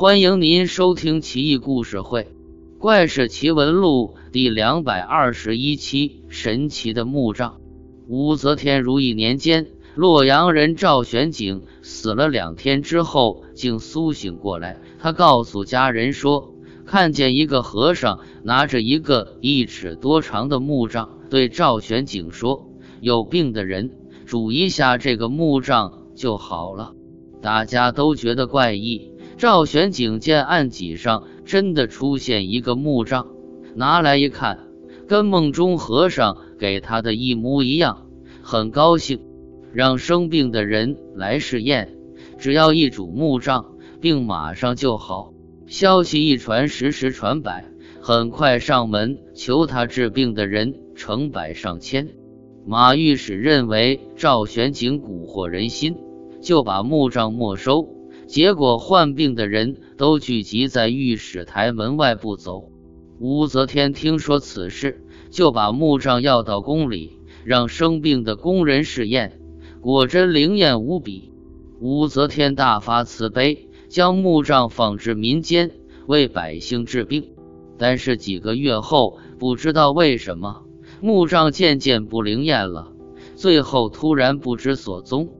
欢迎您收听《奇异故事会·怪事奇闻录》第两百二十一期：神奇的墓葬。武则天如意年间，洛阳人赵玄景死了两天之后，竟苏醒过来。他告诉家人说，看见一个和尚拿着一个一尺多长的木杖，对赵玄景说：“有病的人煮一下这个木杖就好了。”大家都觉得怪异。赵玄景见案几上真的出现一个木杖，拿来一看，跟梦中和尚给他的一模一样，很高兴，让生病的人来试验，只要一煮木杖，病马上就好。消息一传十，十传百，很快上门求他治病的人成百上千。马御史认为赵玄景蛊惑人心，就把木杖没收。结果患病的人都聚集在御史台门外不走。武则天听说此事，就把木杖要到宫里，让生病的宫人试验，果真灵验无比。武则天大发慈悲，将木杖放至民间，为百姓治病。但是几个月后，不知道为什么，木杖渐渐不灵验了，最后突然不知所踪。